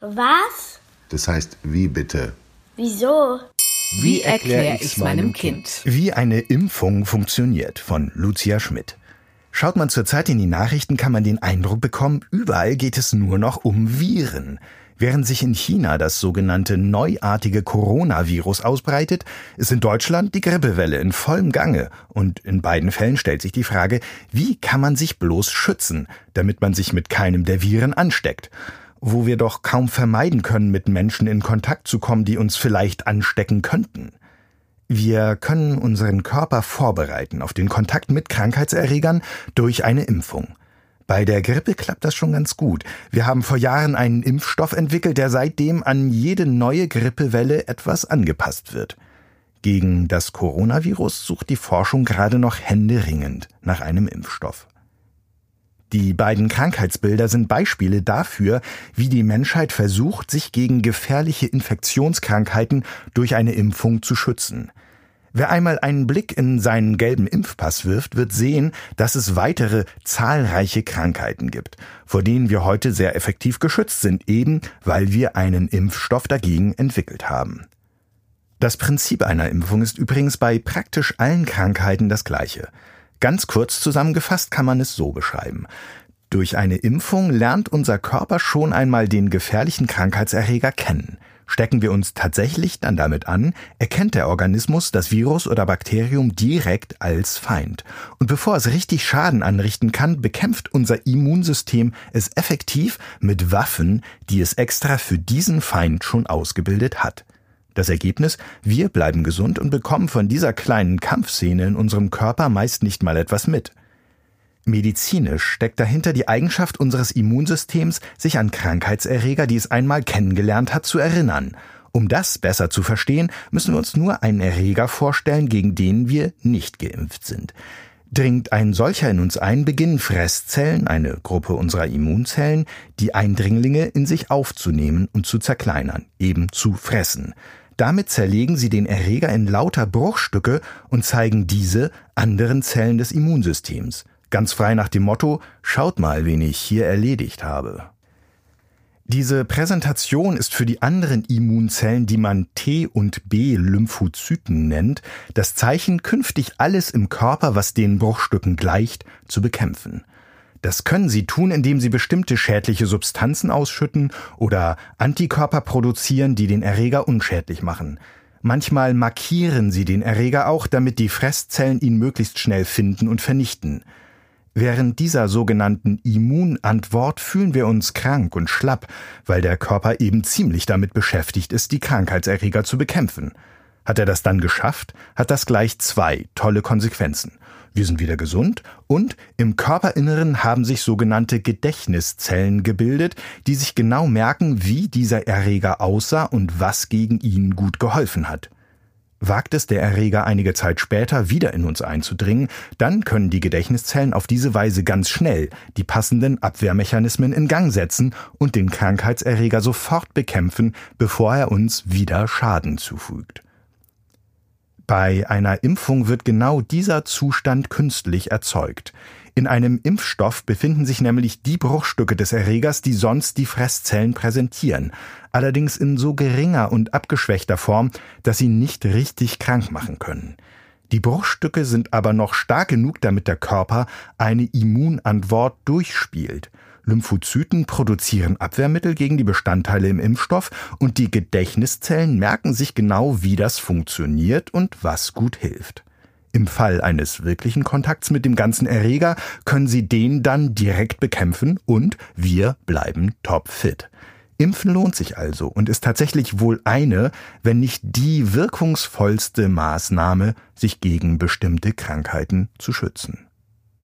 Was? Das heißt, wie bitte? Wieso? Wie erkläre ich's meinem Kind? Wie eine Impfung funktioniert von Lucia Schmidt. Schaut man zurzeit in die Nachrichten, kann man den Eindruck bekommen, überall geht es nur noch um Viren. Während sich in China das sogenannte neuartige Coronavirus ausbreitet, ist in Deutschland die Grippewelle in vollem Gange. Und in beiden Fällen stellt sich die Frage, wie kann man sich bloß schützen, damit man sich mit keinem der Viren ansteckt? Wo wir doch kaum vermeiden können, mit Menschen in Kontakt zu kommen, die uns vielleicht anstecken könnten. Wir können unseren Körper vorbereiten auf den Kontakt mit Krankheitserregern durch eine Impfung. Bei der Grippe klappt das schon ganz gut. Wir haben vor Jahren einen Impfstoff entwickelt, der seitdem an jede neue Grippewelle etwas angepasst wird. Gegen das Coronavirus sucht die Forschung gerade noch händeringend nach einem Impfstoff. Die beiden Krankheitsbilder sind Beispiele dafür, wie die Menschheit versucht, sich gegen gefährliche Infektionskrankheiten durch eine Impfung zu schützen. Wer einmal einen Blick in seinen gelben Impfpass wirft, wird sehen, dass es weitere zahlreiche Krankheiten gibt, vor denen wir heute sehr effektiv geschützt sind, eben weil wir einen Impfstoff dagegen entwickelt haben. Das Prinzip einer Impfung ist übrigens bei praktisch allen Krankheiten das gleiche. Ganz kurz zusammengefasst kann man es so beschreiben. Durch eine Impfung lernt unser Körper schon einmal den gefährlichen Krankheitserreger kennen. Stecken wir uns tatsächlich dann damit an, erkennt der Organismus das Virus oder Bakterium direkt als Feind. Und bevor es richtig Schaden anrichten kann, bekämpft unser Immunsystem es effektiv mit Waffen, die es extra für diesen Feind schon ausgebildet hat. Das Ergebnis, wir bleiben gesund und bekommen von dieser kleinen Kampfszene in unserem Körper meist nicht mal etwas mit. Medizinisch steckt dahinter die Eigenschaft unseres Immunsystems, sich an Krankheitserreger, die es einmal kennengelernt hat, zu erinnern. Um das besser zu verstehen, müssen wir uns nur einen Erreger vorstellen, gegen den wir nicht geimpft sind. Dringt ein solcher in uns ein, beginnen Fresszellen, eine Gruppe unserer Immunzellen, die Eindringlinge in sich aufzunehmen und zu zerkleinern, eben zu fressen. Damit zerlegen sie den Erreger in lauter Bruchstücke und zeigen diese anderen Zellen des Immunsystems. Ganz frei nach dem Motto, schaut mal, wen ich hier erledigt habe. Diese Präsentation ist für die anderen Immunzellen, die man T- und B-Lymphozyten nennt, das Zeichen, künftig alles im Körper, was den Bruchstücken gleicht, zu bekämpfen. Das können sie tun, indem sie bestimmte schädliche Substanzen ausschütten oder Antikörper produzieren, die den Erreger unschädlich machen. Manchmal markieren sie den Erreger auch, damit die Fresszellen ihn möglichst schnell finden und vernichten. Während dieser sogenannten Immunantwort fühlen wir uns krank und schlapp, weil der Körper eben ziemlich damit beschäftigt ist, die Krankheitserreger zu bekämpfen. Hat er das dann geschafft, hat das gleich zwei tolle Konsequenzen. Wir sind wieder gesund und im Körperinneren haben sich sogenannte Gedächtniszellen gebildet, die sich genau merken, wie dieser Erreger aussah und was gegen ihn gut geholfen hat. Wagt es der Erreger einige Zeit später wieder in uns einzudringen, dann können die Gedächtniszellen auf diese Weise ganz schnell die passenden Abwehrmechanismen in Gang setzen und den Krankheitserreger sofort bekämpfen, bevor er uns wieder Schaden zufügt. Bei einer Impfung wird genau dieser Zustand künstlich erzeugt. In einem Impfstoff befinden sich nämlich die Bruchstücke des Erregers, die sonst die Fresszellen präsentieren, allerdings in so geringer und abgeschwächter Form, dass sie nicht richtig krank machen können. Die Bruchstücke sind aber noch stark genug, damit der Körper eine Immunantwort durchspielt. Lymphozyten produzieren Abwehrmittel gegen die Bestandteile im Impfstoff und die Gedächtniszellen merken sich genau, wie das funktioniert und was gut hilft. Im Fall eines wirklichen Kontakts mit dem ganzen Erreger können Sie den dann direkt bekämpfen und wir bleiben topfit. Impfen lohnt sich also und ist tatsächlich wohl eine, wenn nicht die wirkungsvollste Maßnahme, sich gegen bestimmte Krankheiten zu schützen.